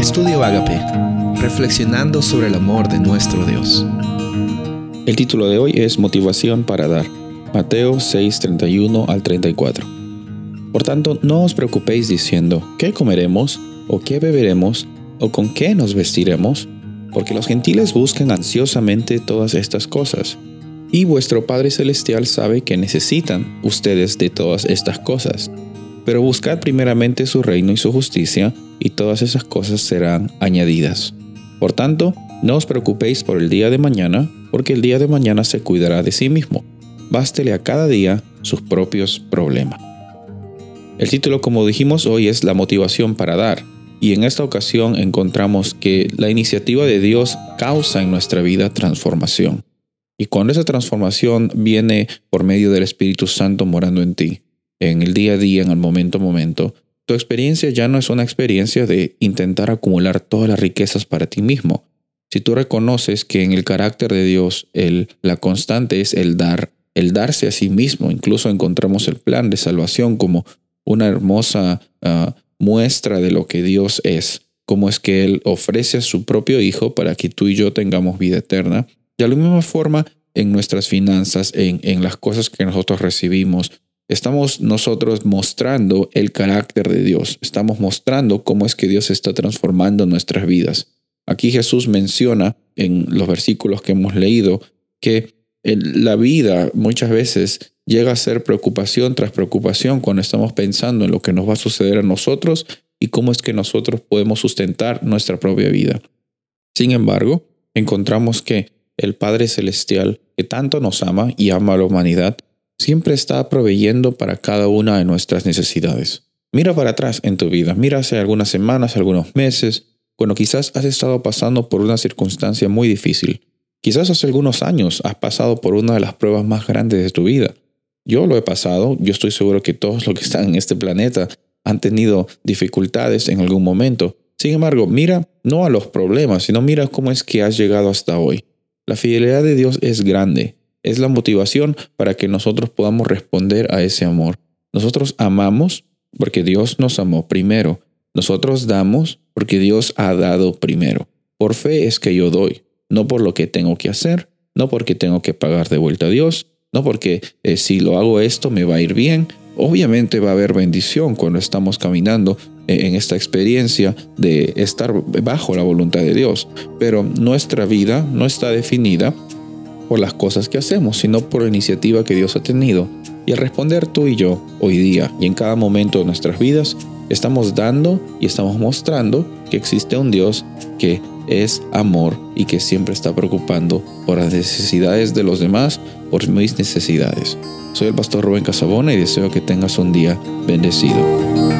Estudio Agape, reflexionando sobre el amor de nuestro Dios. El título de hoy es Motivación para dar. Mateo 6:31 al 34. Por tanto, no os preocupéis diciendo, ¿qué comeremos? ¿O qué beberemos? ¿O con qué nos vestiremos? Porque los gentiles buscan ansiosamente todas estas cosas. Y vuestro Padre Celestial sabe que necesitan ustedes de todas estas cosas. Pero buscad primeramente su reino y su justicia, y todas esas cosas serán añadidas. Por tanto, no os preocupéis por el día de mañana, porque el día de mañana se cuidará de sí mismo. Bástele a cada día sus propios problemas. El título, como dijimos hoy, es La motivación para dar. Y en esta ocasión encontramos que la iniciativa de Dios causa en nuestra vida transformación. Y cuando esa transformación viene por medio del Espíritu Santo morando en ti, en el día a día, en el momento a momento, tu experiencia ya no es una experiencia de intentar acumular todas las riquezas para ti mismo. Si tú reconoces que en el carácter de Dios el, la constante es el dar, el darse a sí mismo, incluso encontramos el plan de salvación como una hermosa ah, muestra de lo que Dios es, como es que Él ofrece a su propio Hijo para que tú y yo tengamos vida eterna. De la misma forma, en nuestras finanzas, en las cosas que nosotros recibimos, Estamos nosotros mostrando el carácter de Dios, estamos mostrando cómo es que Dios está transformando nuestras vidas. Aquí Jesús menciona en los versículos que hemos leído que la vida muchas veces llega a ser preocupación tras preocupación cuando estamos pensando en lo que nos va a suceder a nosotros y cómo es que nosotros podemos sustentar nuestra propia vida. Sin embargo, encontramos que el Padre Celestial, que tanto nos ama y ama a la humanidad, siempre está proveyendo para cada una de nuestras necesidades. Mira para atrás en tu vida, mira hace algunas semanas, algunos meses, cuando quizás has estado pasando por una circunstancia muy difícil. Quizás hace algunos años has pasado por una de las pruebas más grandes de tu vida. Yo lo he pasado, yo estoy seguro que todos los que están en este planeta han tenido dificultades en algún momento. Sin embargo, mira no a los problemas, sino mira cómo es que has llegado hasta hoy. La fidelidad de Dios es grande es la motivación para que nosotros podamos responder a ese amor. Nosotros amamos porque Dios nos amó primero. Nosotros damos porque Dios ha dado primero. Por fe es que yo doy, no por lo que tengo que hacer, no porque tengo que pagar de vuelta a Dios, no porque eh, si lo hago esto me va a ir bien. Obviamente va a haber bendición cuando estamos caminando eh, en esta experiencia de estar bajo la voluntad de Dios, pero nuestra vida no está definida por las cosas que hacemos, sino por la iniciativa que Dios ha tenido. Y al responder tú y yo hoy día y en cada momento de nuestras vidas, estamos dando y estamos mostrando que existe un Dios que es amor y que siempre está preocupando por las necesidades de los demás, por mis necesidades. Soy el pastor Rubén Casabona y deseo que tengas un día bendecido.